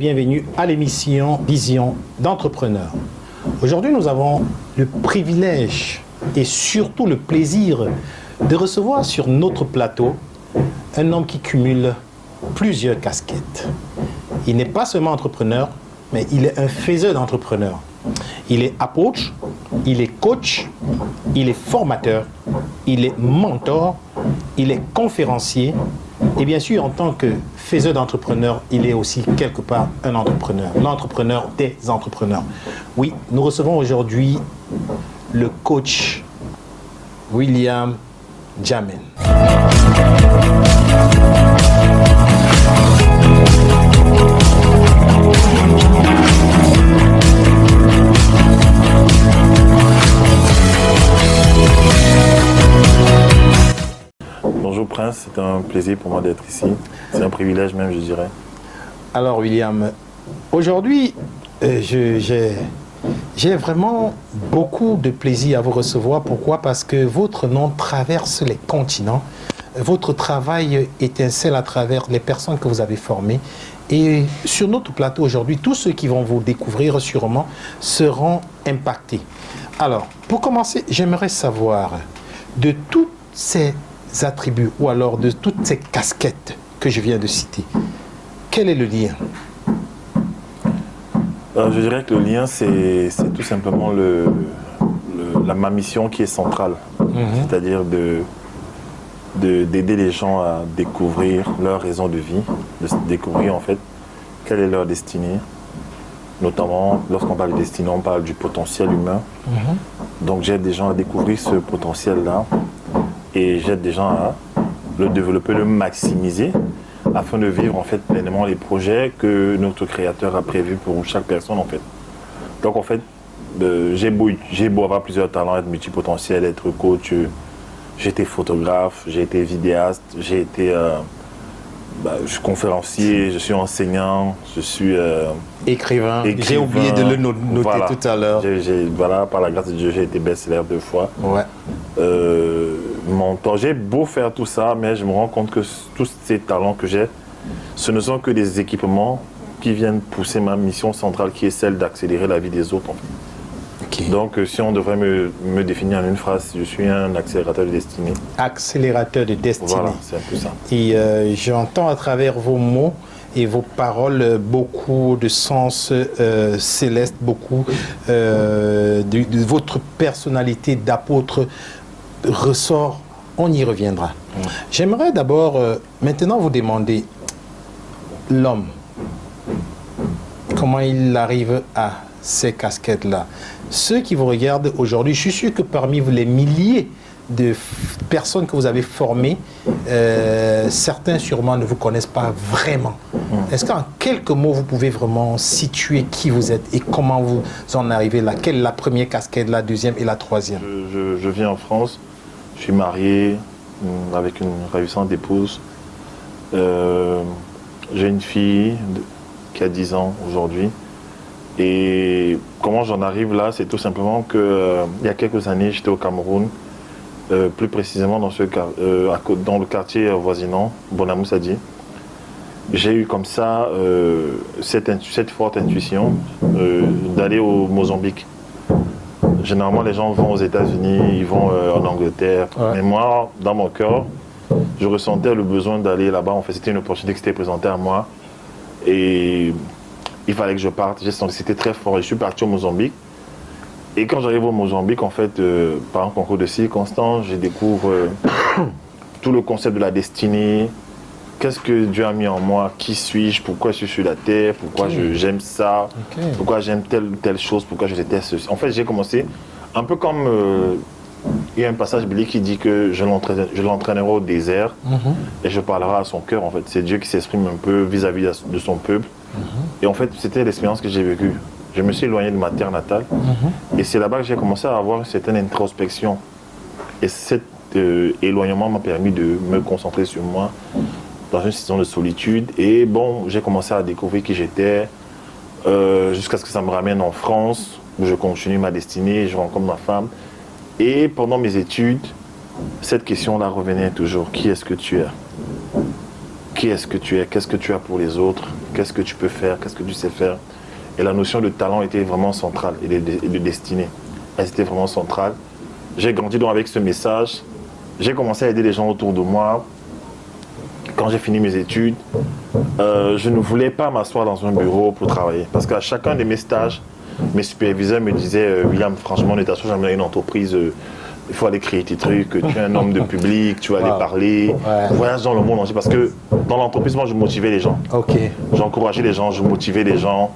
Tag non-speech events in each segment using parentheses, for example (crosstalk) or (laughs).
bienvenue à l'émission Vision d'entrepreneur. Aujourd'hui, nous avons le privilège et surtout le plaisir de recevoir sur notre plateau un homme qui cumule plusieurs casquettes. Il n'est pas seulement entrepreneur, mais il est un faiseur d'entrepreneurs. Il est approach, il est coach, il est formateur, il est mentor, il est conférencier. Et bien sûr, en tant que faiseur d'entrepreneurs, il est aussi quelque part un entrepreneur, l'entrepreneur des entrepreneurs. Oui, nous recevons aujourd'hui le coach William Jamen. C'est un plaisir pour moi d'être ici. C'est un privilège même, je dirais. Alors William, aujourd'hui, euh, j'ai vraiment beaucoup de plaisir à vous recevoir. Pourquoi? Parce que votre nom traverse les continents. Votre travail étincelle à travers les personnes que vous avez formées. Et sur notre plateau aujourd'hui, tous ceux qui vont vous découvrir sûrement seront impactés. Alors, pour commencer, j'aimerais savoir de tous ces attributs ou alors de toutes ces casquettes que je viens de citer, quel est le lien? Euh, je dirais que le lien, c'est tout simplement le, le- la, ma mission qui est centrale. C'est-à-dire de de- d'aider les gens à découvrir leur raison de vie, de découvrir en fait quelle est leur destinée. Notamment, lorsqu'on parle de destinée, on parle du potentiel humain. Donc j'aide des gens à découvrir ce potentiel-là et j'aide des gens à le développer, le maximiser afin de vivre en fait pleinement les projets que notre créateur a prévus pour chaque personne en fait. Donc en fait, euh, j'ai beau, avoir plusieurs talents, être multipotentiel, être coach, euh, j'ai été photographe, j'ai été vidéaste, j'ai été euh, bah, je suis conférencier, je suis enseignant, je suis euh, Écrivain. J'ai oublié de le no- noter Voilà. tout à l'heure. Voilà, par la grâce de Dieu, j'ai été best-seller deux fois. Ouais. Euh, mon temps, j'ai beau faire tout ça, mais je me rends compte que tous ces talents que j'ai, ce ne sont que des équipements qui viennent pousser ma mission centrale, qui est celle d'accélérer la vie des autres. en fait. Ok. Donc, euh, si on devrait me, me définir en une phrase, je suis un accélérateur de destinée. Accélérateur de destinée. Voilà, c'est un peu ça. Et euh, j'entends à travers vos mots et vos paroles euh, beaucoup de sens euh, céleste, beaucoup euh, de, de votre personnalité d'apôtre ressort. On y reviendra. J'aimerais d'abord euh, maintenant vous demander l'homme, comment il arrive à ces casquettes-là. Ceux qui vous regardent aujourd'hui, je suis sûr que parmi vous, les milliers de personnes que vous avez formées, euh, certains sûrement ne vous connaissent pas vraiment. Est-ce qu'en quelques mots, vous pouvez vraiment situer qui vous êtes et comment vous en arrivez là? Quelle est la première casquette, la deuxième et la troisième? Je, je- je vis en France, je suis marié hum, avec une ravissante épouse. Euh, J'ai une fille qui a 10 ans aujourd'hui. Et comment j'en arrive là, c'est tout simplement que euh, il y a quelques années, j'étais au Cameroun, euh, plus précisément dans, euh, le quartier voisinant, Bonamoussadi. J'ai eu comme ça euh, cette, forte intuition euh, d'aller au Mozambique. Généralement, les gens vont aux États-Unis, ils vont euh, en Angleterre. Ouais. Mais moi, dans mon cœur, je ressentais le besoin d'aller là-bas. En fait, c'était une opportunité qui s'était présentée à moi. Et il fallait que je parte. J'ai senti que c'était très fort. Et je suis parti au Mozambique. Et quand j'arrive au Mozambique, en fait, euh, par un concours de circonstances, je découvre euh, (coughs) tout le concept de la destinée. Qu'est-ce que Dieu a mis en moi? Qui suis-je? Pourquoi je suis sur la terre? Pourquoi j'aime ça? Pourquoi j'aime telle ou telle chose, pourquoi je déteste ceci? En fait, j'ai commencé un peu comme euh, il y a un passage biblique qui dit que je l'entraîne- je l'entraînerai au désert Mhm. et je parlerai à son cœur. En fait, c'est Dieu qui s'exprime un peu vis-à-vis de son peuple. Et en fait, c'était l'expérience que j'ai vécue. Je me suis éloigné de ma terre natale et c'est là-bas que j'ai commencé à avoir une certaine introspection. Et cet euh, éloignement m'a permis de me concentrer sur moi dans une situation de solitude. Et bon, j'ai commencé à découvrir qui j'étais euh, jusqu'à ce que ça me ramène en France, où je continue ma destinée, je rencontre ma femme. Et pendant mes études, cette question-là revenait toujours. Qui est-ce que tu es? Qui est-ce que tu es, qu'est-ce que tu as pour les autres, qu'est-ce que tu peux faire, qu'est-ce que tu sais faire? Et la notion de talent était vraiment centrale et de, de destinée. Elle était vraiment centrale. J'ai grandi donc avec ce message. J'ai commencé à aider les gens autour de moi. Quand j'ai fini mes études, euh, je ne voulais pas m'asseoir dans un bureau pour travailler. Parce qu'à chacun de mes stages, mes superviseurs me disaient euh, William, franchement, ne t'assois jamais dans une entreprise. euh, il faut aller créer tes trucs, tu es un homme de public, tu vas aller parler, Ouais. voyage dans le monde entier. Parce que dans l'entreprise, moi, je motivais les gens. Ok. J'encourageais les gens, je motivais les gens.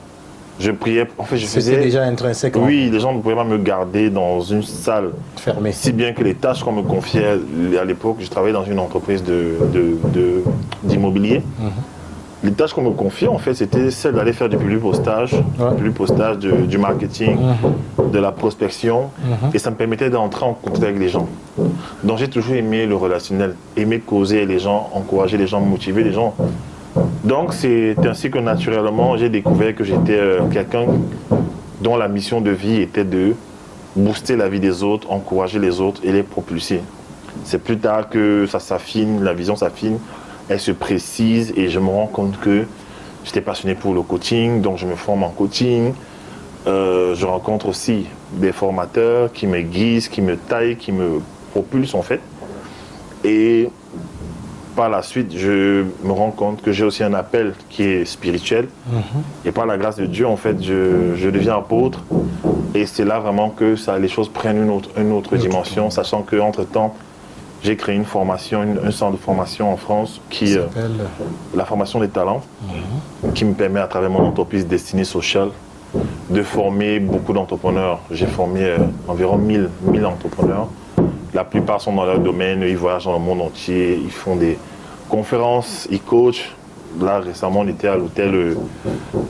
Je priais. En fait, je faisais. déjà intrinsèquement Oui, les gens ne pouvaient pas me garder dans une salle. fermé. Si bien que les tâches qu'on me confiait à l'époque, je travaillais dans une entreprise de- de- de- d'immobilier. Mhm. Les tâches qu'on me confiait, en fait, c'était celle d'aller faire du public postage, Ouais. du public postage, de- du marketing, Mhm. de la prospection. Mhm. Et ça me permettait d'entrer en contact avec les gens. Donc j'ai toujours aimé le relationnel, aimé causer les gens, encourager les gens, motiver les gens. Donc c'est ainsi que naturellement j'ai découvert que j'étais euh, quelqu'un dont la mission de vie était de booster la vie des autres, encourager les autres et les propulser. C'est plus tard que ça s'affine, la vision s'affine, elle se précise et je me rends compte que j'étais passionné pour le coaching, donc je me forme en coaching. Euh, je rencontre aussi des formateurs qui me guisent, qui me taillent, qui me propulsent en fait. Et par la suite, je me rends compte que j'ai aussi un appel qui est spirituel. Et par la grâce de Dieu, en fait, je, je deviens apôtre. Et c'est là vraiment que ça, les choses prennent une autre, une autre dimension, sachant qu'entre-temps, j'ai créé une formation, une- un centre de formation en France qui, euh, la formation des talents, qui me permet à travers mon entreprise Destinée Social de former beaucoup d'entrepreneurs. J'ai formé euh, environ 1000, 1000 entrepreneurs. La plupart sont dans leur domaine, ils voyagent dans le monde entier, ils font des conférences, ils coachent. Là, récemment, on était à l'hôtel euh,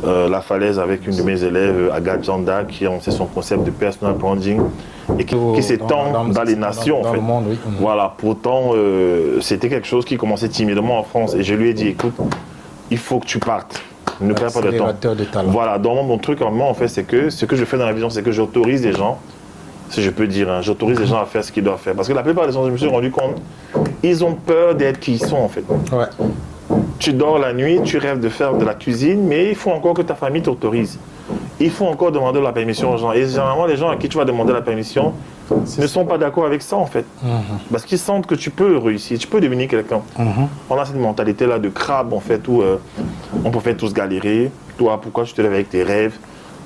euh, La Falaise avec une de mes élèves, Agathe Janda, qui a lancé son concept de personal branding et qui, qui s'étend dans, les nations. dans en fait. le monde, oui. Mhm. Voilà, pourtant, euh, c'était quelque chose qui commençait timidement en France. Et je lui ai dit, écoute, il faut que tu partes. Ne perds pas de temps. De talent. Voilà, dans mon truc, en moi, en fait, c'est que ce que je fais dans la vision, c'est que j'autorise les gens, si je peux dire, hein, j'autorise les gens à faire ce qu'ils doivent faire. Parce que la plupart des gens, je me suis rendu compte, ils ont peur d'être qui ils sont, en fait. Ouais. Tu dors la nuit, tu rêves de faire de la cuisine, mais il faut encore que ta famille t'autorise. Il faut encore demander la permission aux gens. Et généralement, les gens à qui tu vas demander la permission ne sont pas d'accord avec ça, en fait. Mhm. Parce qu'ils sentent que tu peux réussir, tu peux devenir quelqu'un. Mhm. On a cette mentalité-là de crabe, en fait, où euh, on peut faire tous galérer. Toi, pourquoi tu te lèves avec tes rêves?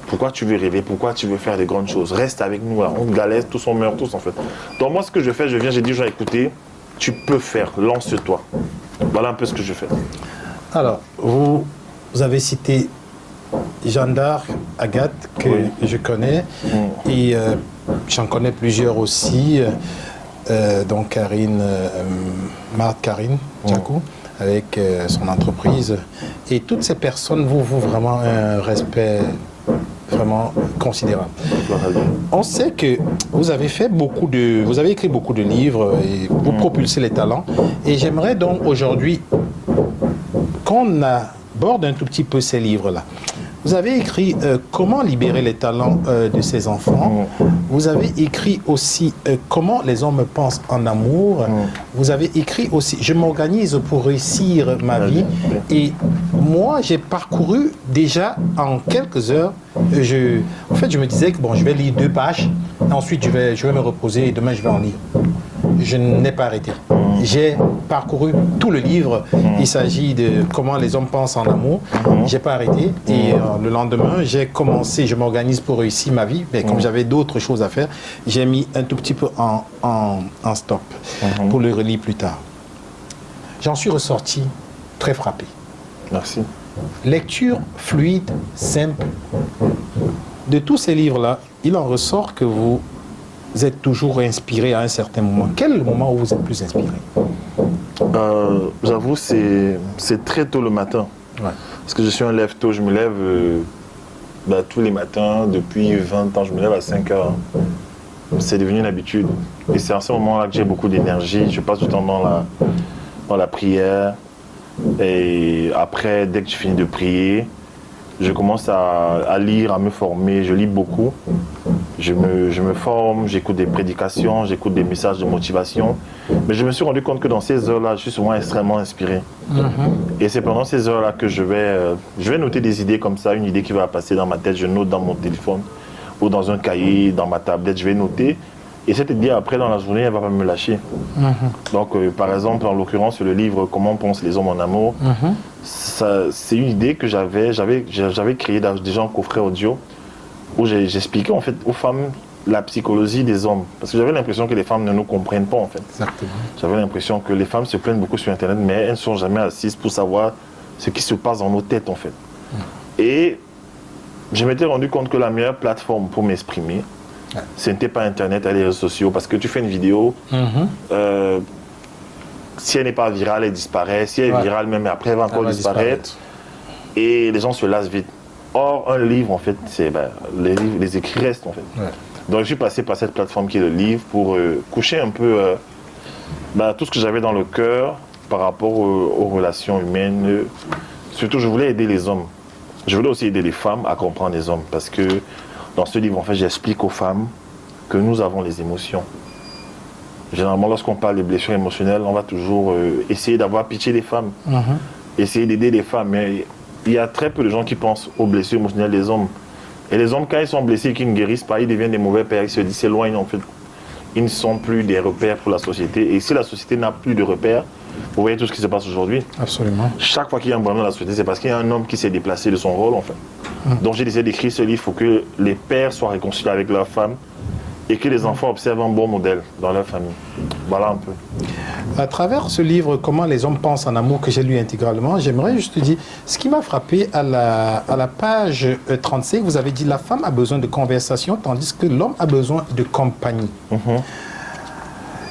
Pourquoi tu veux rêver? Pourquoi tu veux faire des grandes choses? Reste avec nous, là. on galère, tous on meurt, tous, en fait. Donc moi, ce que je fais, je viens, j'ai dit aux gens, écoutez, tu peux faire, lance-toi. Voilà un peu ce que je fais. Alors, vous, vous avez cité Jeanne d'Arc, Agathe, que Oui. je connais, Mm. et euh, j'en connais plusieurs aussi, euh, donc Karine, euh, Marthe Karine Djakou, avec euh, son entreprise. Et toutes ces personnes vous vous vraiment un respect vraiment considérable. On sait que vous avez fait beaucoup de, vous avez écrit beaucoup de livres et vous propulsez les talents. Et j'aimerais donc aujourd'hui qu'on aborde un tout petit peu ces livres-là. Vous avez écrit euh, Comment libérer les talents euh, de ses enfants. Vous avez écrit aussi euh, Comment les hommes pensent en amour. Vous avez écrit aussi Je m'organise pour réussir ma vie. Et moi, j'ai parcouru déjà en quelques heures. en fait, je me disais que bon, je vais lire deux pages. Ensuite, je vais, je vais me reposer et demain, je vais en lire. Je n'ai pas arrêté. J'ai parcouru tout le livre. Il s'agit de comment les hommes pensent en amour. J'ai pas arrêté. Et euh, le lendemain, j'ai commencé, je m'organise pour réussir ma vie. Mais comme j'avais d'autres choses à faire, j'ai mis un tout petit peu en, en stop pour le relire plus tard. J'en suis ressorti très frappé. Merci. Lecture fluide, simple. De tous ces livres-là, il en ressort que vous êtes toujours inspiré à un certain moment. Quel est le moment où vous êtes plus inspiré? Euh, J'avoue, c'est c'est très tôt le matin. Ouais. Parce que je suis un lève tôt, je me lève euh, bah, tous les matins, depuis 20 ans, je me lève à 5 heures. C'est devenu une habitude. Et c'est à ce moment-là que j'ai beaucoup d'énergie. Je passe du temps dans la, dans la prière. Et après, dès que je finis de prier, je commence à, à lire, à me former. Je lis beaucoup. Je me, je me forme, j'écoute des prédications, j'écoute des messages de motivation. Mais je me suis rendu compte que dans ces heures-là, je suis souvent extrêmement inspiré. Et c'est pendant ces heures-là que je vais, euh, je vais noter des idées comme ça, une idée qui va passer dans ma tête, je note dans mon téléphone ou dans un cahier, dans ma tablette, je vais noter. Et cette idée, après, dans la journée, elle va pas me lâcher. Donc, euh, par exemple, en l'occurrence, le livre Comment pensent les hommes en amour, ça- c'est une idée que j'avais, j'avais, j'avais créée déjà en coffret audio, où j'expliquais en fait aux femmes la psychologie des hommes. Parce que j'avais l'impression que les femmes ne nous comprennent pas, en fait. Exactement. J'avais l'impression que les femmes se plaignent beaucoup sur Internet, mais elles ne sont jamais assises pour savoir ce qui se passe dans nos têtes, en fait. Et je m'étais rendu compte que la meilleure plateforme pour m'exprimer. Ce n'était pas Internet et les réseaux sociaux. Parce que tu fais une vidéo, Mhm. euh, si elle n'est pas virale, elle disparaît. Si elle est Ouais. virale, même après, elle va encore Elle va disparaître. Et les gens se lassent vite. Or, un livre, en fait, c'est ben, les, livres- les écrits restent, en fait. Ouais. Donc je suis passé par cette plateforme qui est le livre pour euh, coucher un peu euh, bah, tout ce que j'avais dans le cœur par rapport aux, aux relations humaines. Surtout, je voulais aider les hommes. Je voulais aussi aider les femmes à comprendre les hommes parce que dans ce livre, en fait, j'explique aux femmes que nous avons les émotions. Généralement, lorsqu'on parle de blessures émotionnelles, on va toujours euh, essayer d'avoir pitié des femmes, Mhm. essayer d'aider les femmes. Mais il y a très peu de gens qui pensent aux blessures émotionnelles des hommes. Et les hommes, quand ils sont blessés et qu'ils ne guérissent pas, ils deviennent des mauvais pères, ils se disent, s'éloignent en fait. Ils ne sont plus des repères pour la société. Et si la société n'a plus de repères, vous voyez tout ce qui se passe aujourd'hui. Absolument. Chaque fois qu'il y a un problème dans la société, c'est parce qu'il y a un homme qui s'est déplacé de son rôle, en fait. Donc j'ai décidé d'écrire ce livre pour que les pères soient réconciliés avec leurs femmes et que les enfants observent un bon modèle dans leur famille. Voilà un peu. À travers ce livre, Comment les hommes pensent en amour, que j'ai lu intégralement, j'aimerais juste te dire, ce qui m'a frappé à la, à la page euh, 35, vous avez dit la femme a besoin de conversation, tandis que l'homme a besoin de compagnie. Mhm.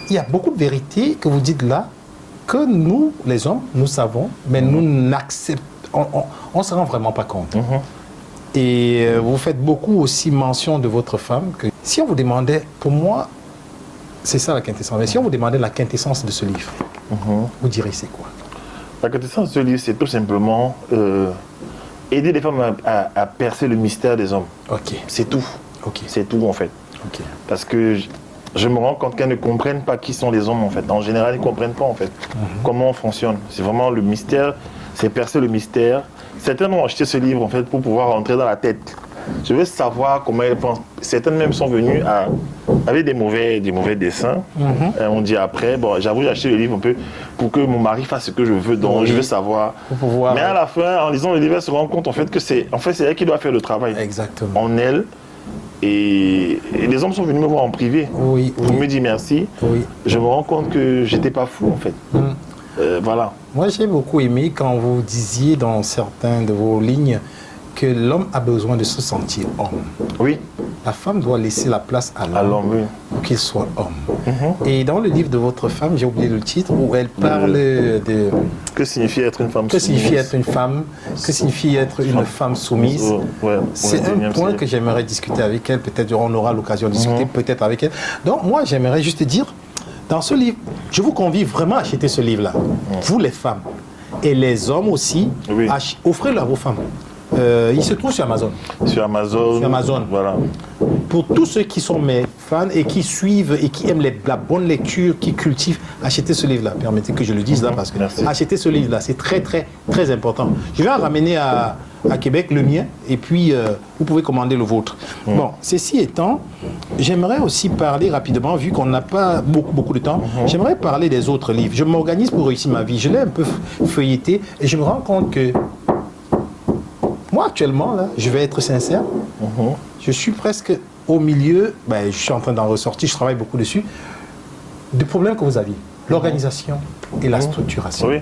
Il y a beaucoup de vérités que vous dites là, que nous, les hommes, nous savons, mais nous n'acceptons, on ne se rend vraiment pas compte. Mhm. Et euh, vous faites beaucoup aussi mention de votre femme. Que si on vous demandait, pour moi, c'est ça la quintessence. Mais si on vous demandait la quintessence de ce livre, Mhm. vous direz c'est quoi? La quintessence de ce livre, c'est tout simplement euh, aider les femmes à, à- à percer le mystère des hommes. Ok, C'est tout. ok, C'est tout en fait. ok. Parce que je, me rends compte qu'elles ne comprennent pas qui sont les hommes en fait. En général, ils ne comprennent pas en fait comment on fonctionne. C'est vraiment le mystère, c'est percer le mystère. Certaines ont acheté ce livre en fait pour pouvoir rentrer dans la tête. Je veux savoir comment elles pensent. Certaines même sont venues à, avec des mauvais, des mauvais dessins. Et on dit après, bon, j'avoue, j'ai acheté le livre un peu pour que mon mari fasse ce que je veux. Donc, Oui. je veux savoir. Pouvoir- Mais à la fin, en lisant le livre, elle se rend compte en fait que c'est, en fait, c'est elle qui doit faire le travail Exactement. en elle. Et, et les hommes sont venus me voir en privé Oui, pour me dire merci. oui. Je me rends compte que j'étais pas fou en fait. Mm. Euh, voilà. Moi, j'ai beaucoup aimé quand vous disiez dans certains de vos lignes que l'homme a besoin de se sentir homme. Oui, La femme doit laisser la place à l'homme oui. pour qu'il soit homme. Mhm. Et dans le livre de votre femme, j'ai oublié le titre, où elle parle de Que signifie être une femme que soumise signifie être une femme, que signifie être une femme soumise. Oh, ouais, C'est un 19e point que j'aimerais discuter avec elle. Peut-être on aura l'occasion de discuter Mhm. peut-être avec elle. Donc moi, j'aimerais juste dire, dans ce livre, je vous convie vraiment à acheter ce livre-là. Vous les femmes et les hommes aussi, Oui. offrez-le à vos femmes. Euh, il se trouve sur Amazon. Sur Amazon. Sur Amazon. Voilà. Pour tous ceux qui sont mes fans et qui suivent et qui aiment les- la bonne lecture, qui cultivent, achetez ce livre-là. Permettez que je le dise là parce que Merci. achetez ce livre-là, c'est très très très important. Je vais en ramener à, à Québec le mien et puis euh, vous pouvez commander le vôtre. Bon, ceci étant, j'aimerais aussi parler rapidement, vu qu'on n'a pas beaucoup beaucoup de temps, j'aimerais parler des autres livres. Je m'organise pour réussir ma vie. Je l'ai un peu feuilleté et je me rends compte que moi actuellement, là, je vais être sincère, Mhm. je suis presque au milieu, ben, je suis en train d'en ressortir, je travaille beaucoup dessus, du problème que vous aviez, l'organisation et la structuration. Oui.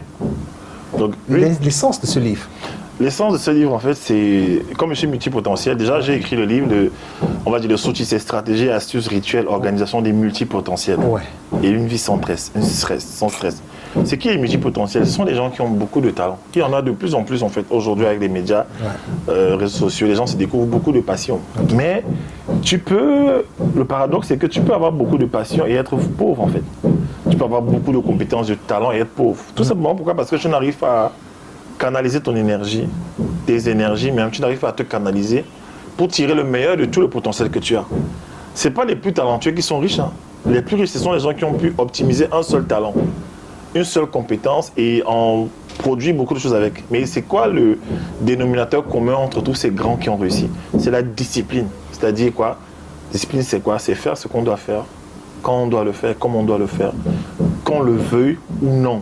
Donc, oui. L'es- L'essence de ce livre. L'essence de ce livre, en fait, c'est comme je suis multipotentiel. Déjà, j'ai écrit le livre de, on va dire, de Sochi, c'est stratégie, astuces, rituels, organisation des multipotentiels. Ouais. Et une vie sans un stress, sans stress. C'est qui est multipotentiel Ce sont des gens qui ont beaucoup de talent. Il y en a de plus en plus, en fait, aujourd'hui avec les médias, euh, réseaux sociaux. Les gens se découvrent beaucoup de passion. Mais tu peux, le paradoxe, c'est que tu peux avoir beaucoup de passion et être pauvre, en fait. Tu peux avoir beaucoup de compétences, de talent et être pauvre. Tout simplement, pourquoi? Parce que tu n'arrives pas à canaliser ton énergie, tes énergies, même tu n'arrives pas à te canaliser pour tirer le meilleur de tout le potentiel que tu as. c'est pas les plus talentueux qui sont riches. hein. Les plus riches, ce sont les gens qui ont pu optimiser un seul talent, une seule compétence et en produit beaucoup de choses avec. Mais c'est quoi le dénominateur commun entre tous ces grands qui ont réussi? C'est la discipline. C'est-à-dire quoi? Discipline, c'est quoi? C'est faire ce qu'on doit faire, quand on doit le faire, comment on doit le faire, qu'on le veuille ou non.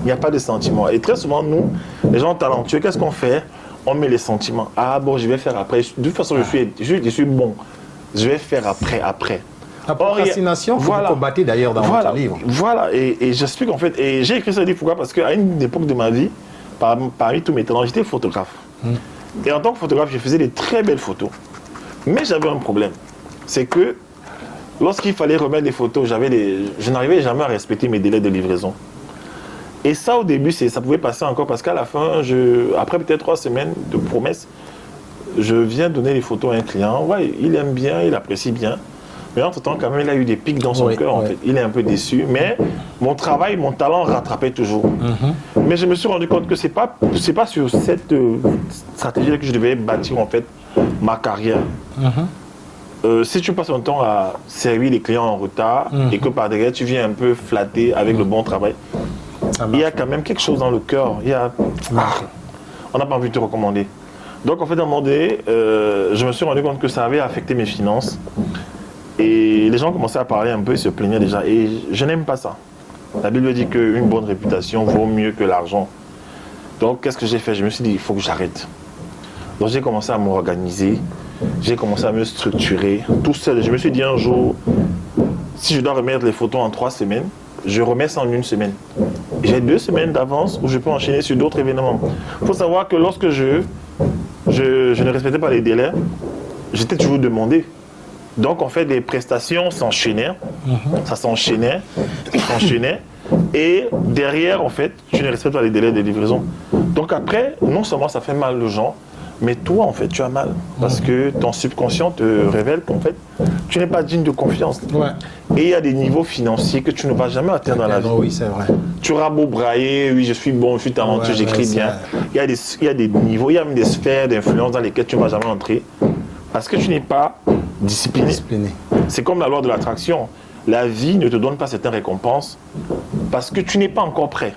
Il n'y a pas de sentiment. Et très souvent, nous, les gens talentueux, qu'est-ce qu'on fait? On met les sentiments. Ah bon, je vais faire après. De toute façon, je suis, je, je suis bon. Je vais faire après, après. La Or, a- procrastination que Voilà. vous combattez d'ailleurs dans voilà, votre livre. Voilà, et, et j'explique en fait, et j'ai écrit ce livre pourquoi? Parce qu'à une époque de ma vie, par- parmi tous mes talents, j'étais photographe. Et en tant que photographe, je faisais des très belles photos. Mais j'avais un problème. C'est que lorsqu'il fallait remettre des photos, j'avais des, je n'arrivais jamais à respecter mes délais de livraison. Et ça, au début, c'est- ça pouvait passer encore parce qu'à la fin, je, après peut-être trois semaines de promesses, je viens donner les photos à un client. Ouais, il aime bien, il apprécie bien. Mais entre-temps, quand même, il a eu des pics dans son Oui, cœur, en oui. fait. Il est un peu déçu. Mais mon travail, mon talent rattrapait toujours. Mhm. Mais je me suis rendu compte que c'est pas, c'est pas sur cette euh, stratégie que je devais bâtir, en fait, ma carrière. Mhm. Euh, si tu passes ton temps à servir les clients en retard Mhm. et que par derrière, tu viens un peu flatter avec le bon travail, il y a quand même quelque chose dans le cœur. Il y a... marche. On n'a pas envie de te recommander. Donc, en fait, à un moment donné, euh, je me suis rendu compte que ça avait affecté mes finances. Les gens commençaient à parler un peu, ils se plaignaient déjà. Et je n'aime pas ça. La Bible dit qu'une bonne réputation vaut mieux que l'argent. Donc, qu'est-ce que j'ai fait? Je me suis dit, il faut que j'arrête. Donc, j'ai commencé à m'organiser. J'ai commencé à me structurer tout seul. Je me suis dit un jour, si je dois remettre les photos en trois semaines, je remets ça en une semaine. J'ai deux semaines d'avance où je peux enchaîner sur d'autres événements. Il faut savoir que lorsque je, je ne respectais pas les délais, j'étais toujours demandé. Donc, en fait, les prestations s'enchaînaient, ça s'enchaînait, ça s'enchaînait. Et derrière, en fait, tu ne respectes pas les délais de livraison. Donc après, non seulement ça fait mal aux gens, mais toi, en fait, tu as mal. Parce que ton subconscient te révèle qu'en fait, tu n'es pas digne de confiance. Ouais. Et il y a des niveaux financiers que tu ne vas jamais atteindre dans la vie. Oui, c'est vrai. Tu auras beau brailler, oui, je suis bon, je suis talentueux, Ouais, j'écris ouais, bien. Il y, a des, il y a des niveaux, il y a même des sphères d'influence dans lesquelles tu ne vas jamais entrer. Parce que tu n'es pas discipliné. Discipliné. C'est comme la loi de l'attraction. La vie ne te donne pas certaines récompenses parce que tu n'es pas encore prêt.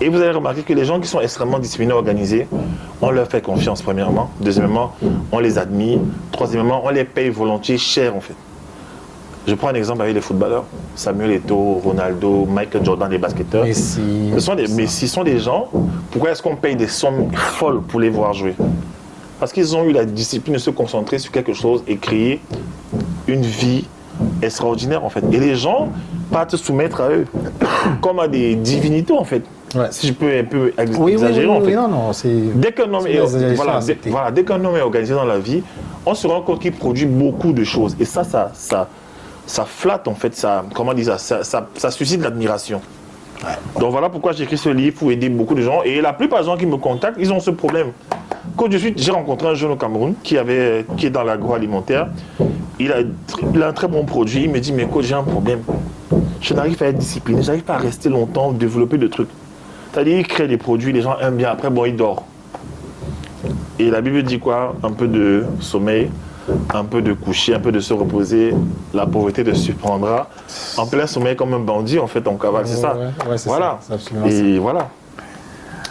Et vous allez remarquer que les gens qui sont extrêmement disciplinés, organisés, on leur fait confiance, premièrement. Deuxièmement, on les admire. Troisièmement, on les paye volontiers cher, en fait. Je prends un exemple avec les footballeurs. Samuel Eto'o, Ronaldo, Michael Jordan, les basketteurs. Messi. Ce sont des, mais ce sont des gens, pourquoi est-ce qu'on paye des sommes folles pour les voir jouer? Parce qu'ils ont eu la discipline de se concentrer sur quelque chose et créer une vie extraordinaire en fait. Et les gens partent soumettre à eux (coughs) comme à des divinités en fait. Ouais. Si je peux un peu ex- Oui, oui, exagérer oui, en fait. non, non, c'est... Dès qu'un homme, est, voilà, dès, acceptées. voilà, dès qu'un homme est organisé dans la vie, on se rend compte qu'il produit beaucoup de choses. Et ça, ça, ça, ça flatte en fait, ça, comment dire ça, ça, ça suscite l'admiration. Donc voilà pourquoi j'ai écrit ce livre pour aider beaucoup de gens. Et la plupart des gens qui me contactent, ils ont ce problème. Quand je suis, j'ai rencontré un jeune au Cameroun qui, avait, qui est dans l'agroalimentaire. Il a, un très bon produit. Il me dit, mais coach, j'ai un problème. Je n'arrive pas à être discipliné, j'arrive pas à rester longtemps, développer de trucs. C'est-à-dire, il crée des produits, les gens aiment bien. Après, bon, il dort. Et la Bible dit quoi? Un peu de sommeil, un peu de coucher, un peu de se reposer. La pauvreté te surprendra. En plein sommeil, comme un bandit, en fait, on cavale. C'est ça. Ouais, ouais, c'est voilà. ça, Et voilà.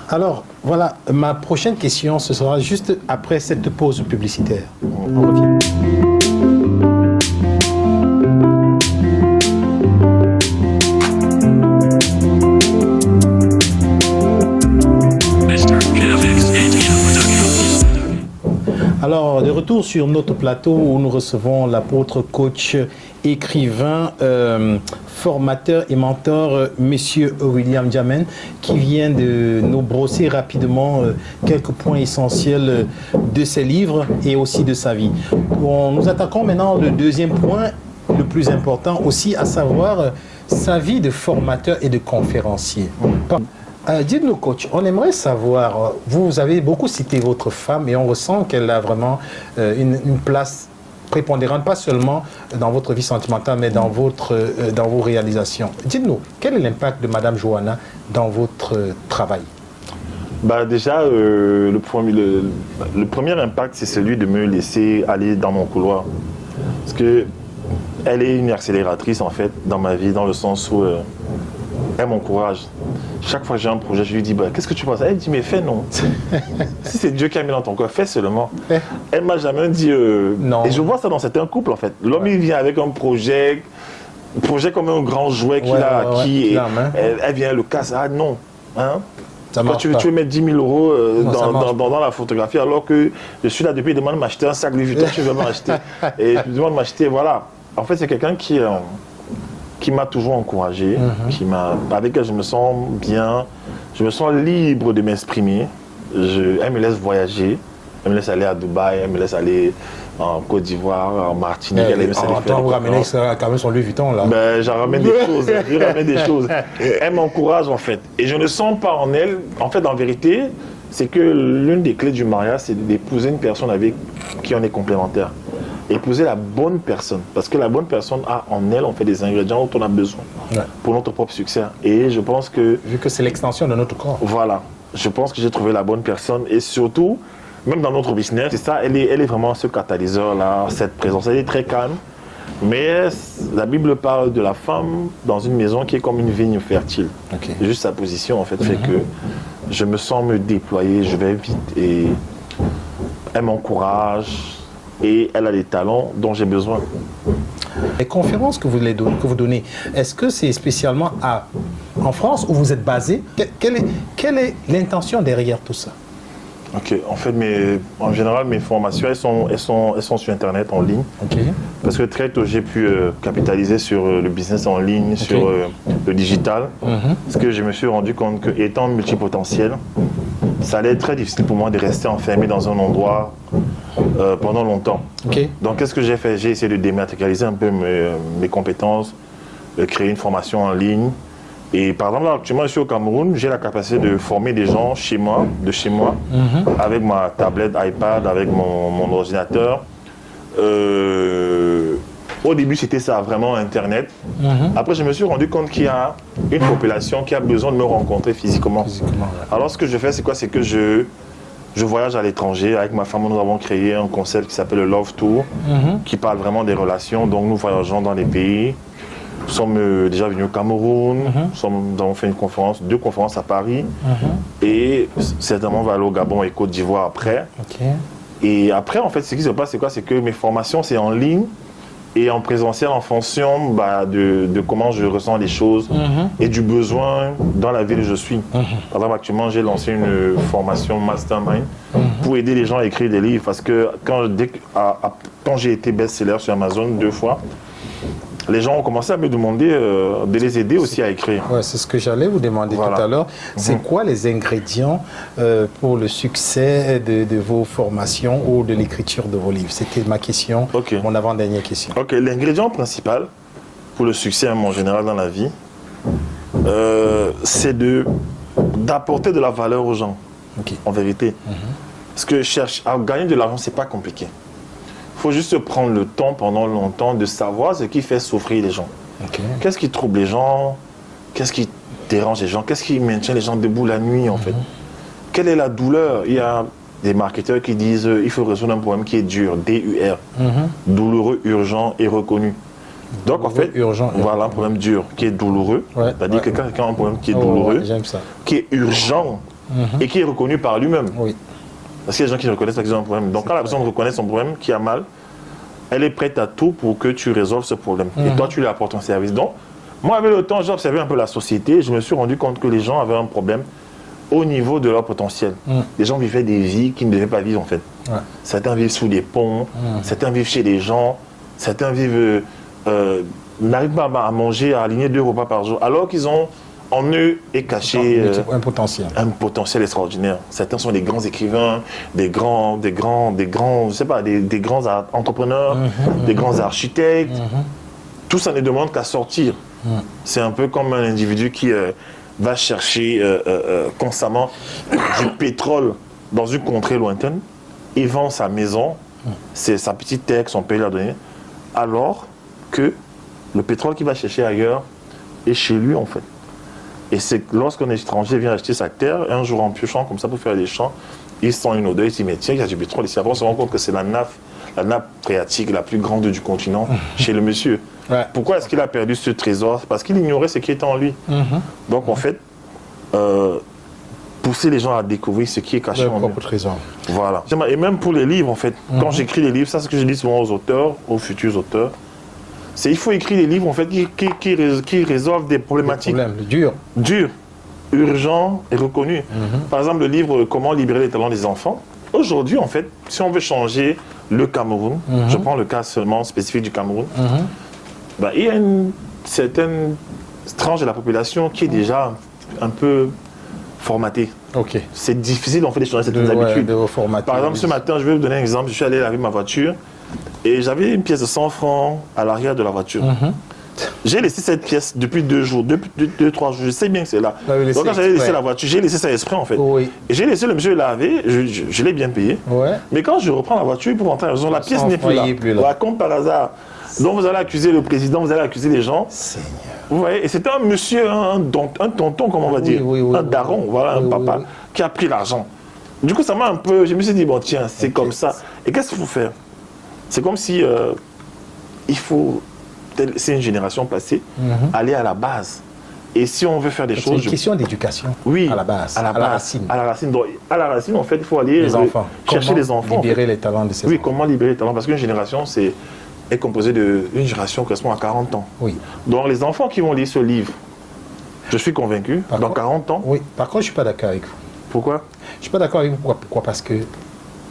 Alors, voilà, ma prochaine question, ce sera juste après cette pause publicitaire. On revient. Retour sur notre plateau où nous recevons l'apôtre coach, écrivain, euh, formateur et mentor, euh, Monsieur William Jamen, qui vient de nous brosser rapidement euh, quelques points essentiels euh, de ses livres et aussi de sa vie. Bon, nous attaquons maintenant le deuxième point, le plus important aussi, à savoir sa vie de formateur et de conférencier. Euh, Dites-nous, coach, on aimerait savoir, euh, vous avez beaucoup cité votre femme et on ressent qu'elle a vraiment euh, une, place prépondérante, pas seulement dans votre vie sentimentale, mais dans, votre, vos réalisations. Dites-nous, quel est l'impact de Madame Johanna dans votre travail? Bah déjà, le, premier, impact, c'est celui de me laisser aller dans mon couloir. Parce que elle est une accélératrice en fait dans ma vie, dans le sens où elle m'encourage. Chaque fois que j'ai un projet, je lui dis bah, Qu'est-ce que tu penses? Elle dit Mais fais non. (laughs) si c'est Dieu qui a mis dans ton cœur, fais seulement. Elle m'a jamais dit euh, Non. Et je vois ça dans certains couples en fait. L'homme il vient avec un projet, projet comme un grand jouet qu'il Ouais, a ouais, acquis. et elle, elle vient le casse. Ah non. Hein? Ça Toi, marche tu, veux, pas. tu veux mettre 10 000 euros euh, Non, dans, marche dans- dans- dans la photographie alors que je suis là depuis, il demande de m'acheter un sac Louis Vuitton, tu veux m'acheter. (laughs) Et je demande de m'acheter, voilà. En fait, c'est quelqu'un qui, euh, qui m'a toujours encouragé, Mhm. qui m'a, avec elle je me sens bien, je me sens libre de m'exprimer. Je- Elle me laisse voyager, elle me laisse aller à Dubaï, elle me laisse aller en Côte d'Ivoire, en Martinique, elle me laisse aller en temps, vous ramenez quand même son Louis Vuitton là. Ben, j'en ramène des (laughs) choses, je ramène des choses. Elle m'encourage en fait. Et je ne sens pas en elle, en fait, en vérité, c'est que l'une des clés du mariage, c'est d'épouser une personne avec qui on est complémentaire. Épouser la bonne personne. Parce que la bonne personne a en elle, on fait des ingrédients dont on a besoin Ouais. pour notre propre succès. Et je pense que Vu que c'est l'extension de notre corps. voilà, je pense que j'ai trouvé la bonne personne et surtout, même dans notre business, c'est ça, elle est, elle est vraiment ce catalyseur-là, cette présence. Elle est très calme, mais la Bible parle de la femme dans une maison qui est comme une vigne fertile. Juste sa position, en fait, fait que je me sens me déployer, je vais vite et elle m'encourage et elle a les talents dont j'ai besoin. Les conférences que vous, les don- que vous donnez, est-ce que c'est spécialement à, en France où vous êtes basé? Que- quelle est, quelle est l'intention derrière tout ça? Ok, en fait, mes, en général, mes formations, elles sont, elles, sont, elles sont sur Internet, en ligne. Parce que très tôt, j'ai pu euh, capitaliser sur euh, le business en ligne, sur euh, le digital. Mhm. Parce que je me suis rendu compte que, étant multipotentiel, ça allait être très difficile pour moi de rester enfermé dans un endroit euh, pendant longtemps. Donc, qu'est-ce que j'ai fait? J'ai essayé de dématérialiser un peu mes, mes compétences, de créer une formation en ligne. Et par exemple, là, actuellement, je suis au Cameroun, j'ai la capacité de former des gens chez moi, de chez moi, avec ma tablette iPad, avec mon, mon ordinateur. Euh, au début, c'était ça, vraiment Internet. Mhm. Après, je me suis rendu compte qu'il y a une population qui a besoin de me rencontrer physiquement. Alors, ce que je fais, c'est quoi? C'est que je, je voyage à l'étranger. Avec ma femme, nous avons créé un concept qui s'appelle le Love Tour, Mhm. qui parle vraiment des relations. Donc, nous voyageons dans les pays. Nous sommes euh, déjà venus au Cameroun. Nous, sommes- nous avons fait une conférence, deux conférences à Paris. Et certainement, on va aller au Gabon et Côte d'Ivoire après. Et après, en fait, ce qui se passe, c'est quoi? C'est que mes formations, c'est en ligne et en présentiel en fonction bah, de, de comment je ressens les choses Mhm. et du besoin dans la ville où je suis. Par exemple, actuellement, j'ai lancé une formation mastermind pour aider les gens à écrire des livres parce que quand, dès que- à- à- quand j'ai été best-seller sur Amazon deux fois, les gens ont commencé à me demander euh, de les aider aussi à écrire. Ouais, c'est ce que j'allais vous demander Voilà. tout à l'heure. C'est Mhm. quoi les ingrédients euh, pour le succès de, de vos formations ou de l'écriture de vos livres? C'était ma question, mon avant-dernière question. Ok, l'ingrédient principal pour le succès en général dans la vie, euh, c'est de d'apporter de la valeur aux gens, en vérité. Parce que cherche à gagner de l'argent, c'est pas compliqué. Il faut juste prendre le temps pendant longtemps de savoir ce qui fait souffrir les gens. Qu'est-ce qui trouble les gens? Qu'est-ce qui dérange les gens? Qu'est-ce qui maintient les gens debout la nuit en fait? Quelle est la douleur? Il y a des marketeurs qui disent euh, il faut résoudre un problème qui est dur, D-U-R, Mhm. douloureux, urgent et reconnu. Donc en fait, urgent voilà un problème dur qui est douloureux. Ouais, C'est-à-dire ouais. que quand quelqu'un a un problème qui est Oh, douloureux, ouais, J'aime ça. qui est urgent et qui est reconnu par lui-même. Oui. Parce qu'il y a des gens qui reconnaissent qu'ils ont un problème. Donc quand la personne reconnaît son problème, qui a mal, elle est prête à tout pour que tu résolves ce problème. Et toi, tu lui apportes un service. Donc, moi, avec le temps, j'ai observé un peu la société et je me suis rendu compte que les gens avaient un problème au niveau de leur potentiel. Mm. Les gens vivaient des vies qu'ils ne devaient pas vivre en fait. Ouais. Certains vivent sous des ponts, certains vivent chez des gens, certains vivent euh, euh, n'arrivent pas à manger, à aligner deux repas par jour, alors qu'ils ont en eux est caché euh, Un potentiel. un potentiel extraordinaire. Certains sont des grands écrivains, des grands, des grands, des grands, je sais pas, des, des grands entrepreneurs, des grands architectes. Tout ça ne demande qu'à sortir. C'est un peu comme un individu qui euh, va chercher euh, constamment (coughs) du pétrole dans une contrée lointaine et vend sa maison, c'est sa petite terre que son père lui a donnée, alors que le pétrole qu'il va chercher ailleurs est chez lui en fait. Et c'est lorsqu'un étranger vient acheter sa terre, un jour en piochant comme ça pour faire des champs, il sent une odeur, il se dit mais tiens, il y a du pétrole ici. Après on se rend compte que c'est la naf, la nappe phréatique la plus grande du continent (laughs) chez le monsieur. Ouais. Pourquoi est-ce qu'il a perdu ce trésor? Parce qu'il ignorait ce qui était en lui. Mhm. Donc en fait, euh, pousser les gens à découvrir ce qui est caché en propre trésor. Voilà. Et même pour les livres, en fait, quand j'écris les livres, ça c'est ce que je dis souvent aux auteurs, aux futurs auteurs, c'est il faut écrire des livres en fait qui, qui, qui rés- qui résolvent des problématiques Problème, le dur. dures, urgents et reconnus. Par exemple, le livre Comment libérer les talents des enfants. Aujourd'hui, en fait, si on veut changer le Cameroun, je prends le cas seulement spécifique du Cameroun, bah, il y a une certaine tranche de la population qui est déjà un peu formatée. C'est difficile en fait de changer De, certaines ouais, habitudes. de. Par exemple, ce matin, je vais vous donner un exemple. Je suis allé laver ma voiture et j'avais une pièce de 100 francs à l'arrière de la voiture. Mhm. J'ai laissé cette pièce depuis deux jours, deux, deux, trois jours. Je sais bien que c'est là. Laissé Donc, quand j'avais laissé la voiture, j'ai laissé ça exprès en fait. Oui. Et j'ai laissé le monsieur laver, je, je- je l'ai bien payé. Ouais. Mais quand je reprends la voiture pour rentrer à la maison, la pièce 100 n'est plus là. plus comme par hasard. Donc vous allez accuser le président, vous allez accuser les gens. Seigneur. Vous voyez, et c'était un monsieur, un, tonton, comment on va dire, oui, oui, un daron, voilà, un papa, qui a pris l'argent. Du coup, ça m'a un peu, je me suis dit, bon, tiens, c'est comme ça. Et qu'est-ce qu'il faut faire? C'est comme si euh, il faut, c'est une génération passée, aller à la base. Et si on veut faire des C'est choses, une je- question d'éducation. oui, À la base. à la, base, racine. à la racine. Donc, à la racine, en fait, il faut aller Les euh, enfants. chercher Comment les enfants. en fait. Libérer les talents de ces Oui, enfants. comment libérer les talents Parce qu'une génération, c'est est composée de une génération correspond à 40 ans. Oui. Donc les enfants qui vont lire ce livre, je suis convaincu, Par dans contre- 40 ans, Oui. Par contre, je suis pas d'accord avec vous. pourquoi? Je suis pas d'accord avec vous. Pourquoi, Pourquoi? Parce que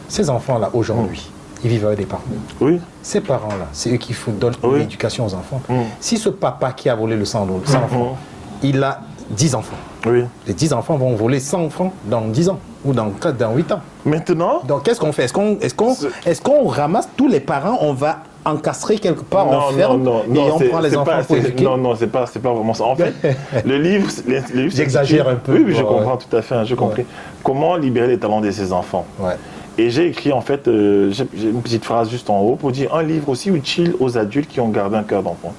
ces enfants-là, aujourd'hui, ils vivent avec des parents. Oui, Ces parents-là, c'est eux qui font- donnent Oui. l'éducation aux enfants. Mm. Si ce papa qui a volé le 100 100 francs, il a 10 enfants. oui. Les 10 enfants vont voler 100 francs dans 10 ans ou dans, 4, dans 8 ans. Maintenant, Donc qu'est-ce qu'on fait? Est-ce qu'on est qu'on est qu'on ramasse tous les parents, on va encastrer quelque part, on non, ferme non, non, et non, on prend les enfants pas- pour c'est- éduquer? Non, non, c'est pas, pas vraiment ça. En fait, (laughs) le livre, livre, J'exagère un peu. Oui, oui, je Ouais, comprends ouais. tout à fait, hein, j'ai compris. Comment libérer les talents de ses enfants? Ouais. Et j'ai écrit en fait, euh, j'ai une petite phrase juste en haut pour dire un livre aussi utile aux adultes qui ont gardé un cœur d'enfant.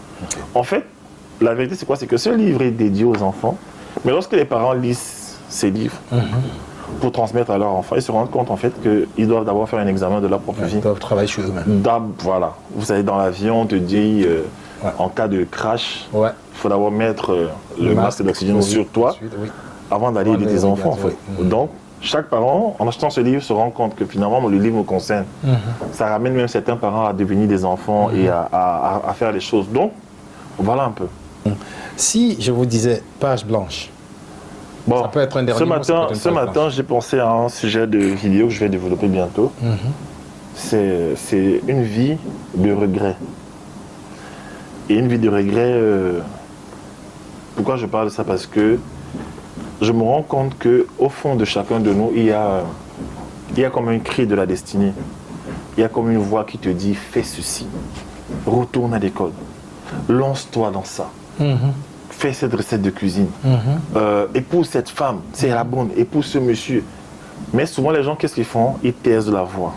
En fait, la vérité c'est quoi? C'est que ce livre est dédié aux enfants, mais lorsque les parents lisent ces livres Mhm. pour transmettre à leurs enfants, ils se rendent compte en fait qu'ils doivent d'abord faire un examen de leur propre vie. Ils doivent travailler sur eux-mêmes. Voilà, vous savez, dans l'avion, on te dit euh, Ouais. en cas de crash, Ouais. il faut d'abord mettre euh, le, masque d'oxygène sur toi ensuite, oui. avant d'aller aider de tes enfants. en fait. Donc, chaque parent, en achetant ce livre, se rend compte que finalement, le livre me concerne. Mhm. Ça ramène même certains parents à devenir des enfants et à, à- à- faire les choses. Donc, voilà un peu. Si je vous disais page blanche, Bon, Ça peut être un dernier ce matin, ce matin j'ai pensé à un sujet de vidéo que je vais développer bientôt. Mhm. C'est c'est une vie de regret. Et une vie de regret, euh, pourquoi je parle de ça? Parce que je me rends compte que au fond de chacun de nous, il y a, il y a comme un cri de la destinée. Il y a comme une voix qui te dit fais ceci, retourne à l'école, lance-toi dans ça, Mhm. fais cette recette de cuisine, Mhm. euh, épouse cette femme, c'est la bonne, épouse ce monsieur. Mais souvent, les gens, qu'est-ce qu'ils font? Ils taisent la voix.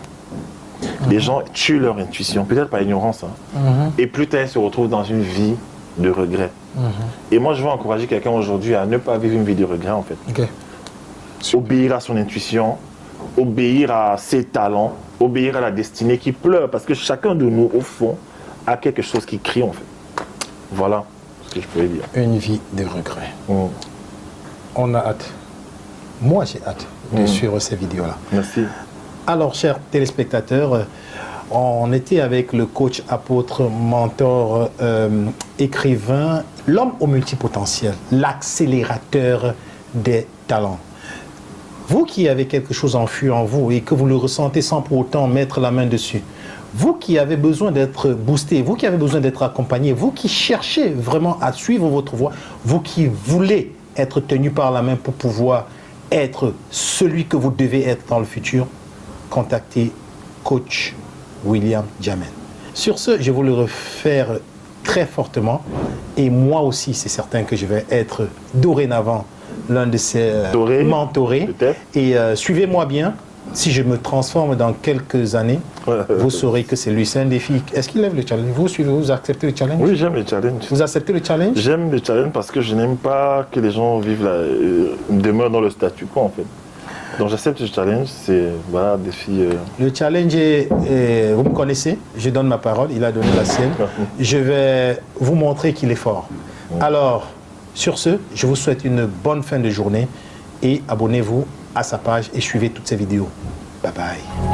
Les gens tuent leur intuition, peut-être par ignorance. hein. Mhm. Et plus tard, ils se retrouvent dans une vie de regret. Mhm. Et moi, je veux encourager quelqu'un aujourd'hui à ne pas vivre une vie de regret, en fait. Obéir à son intuition, obéir à ses talents, obéir à la destinée qui pleure. Parce que chacun de nous, au fond, a quelque chose qui crie, en fait. Voilà ce que je pouvais dire. Une vie de regret. Mm. On a hâte. Moi, j'ai hâte de Mhm. suivre ces vidéos-là. Merci. Alors, chers téléspectateurs, euh, on était avec le coach apôtre, mentor, euh, écrivain, l'homme au multipotentiel, l'accélérateur des talents. Vous qui avez quelque chose enfui en vous et que vous le ressentez sans pour autant mettre la main dessus, vous qui avez besoin d'être boosté, vous qui avez besoin d'être accompagné, vous qui cherchez vraiment à suivre votre voie, vous qui voulez être tenu par la main pour pouvoir être celui que vous devez être dans le futur, contactez coach William Jamen. Sur ce, je vous le refaire très fortement et moi aussi, c'est certain que je vais être dorénavant l'un de ces euh, Doré, mentorés. Et euh, suivez-moi bien. Si je me transforme dans quelques années, vous saurez que c'est lui. C'est un défi. Est-ce qu'il lève le challenge? Vous suivez, vous acceptez le challenge? Oui, j'aime les challenges. Vous acceptez le challenge? J'aime les challenges parce que je n'aime pas que les gens vivent la, euh, demeurent dans le statu quo en fait. Donc j'accepte ce challenge, c'est voilà, un défi. euh, Le challenge est, est- vous me connaissez, je donne ma parole, il a donné la sienne. Je vais vous montrer qu'il est fort. Alors, sur ce, je vous souhaite une bonne fin de journée et abonnez-vous à sa page et suivez toutes ses vidéos. Bye bye.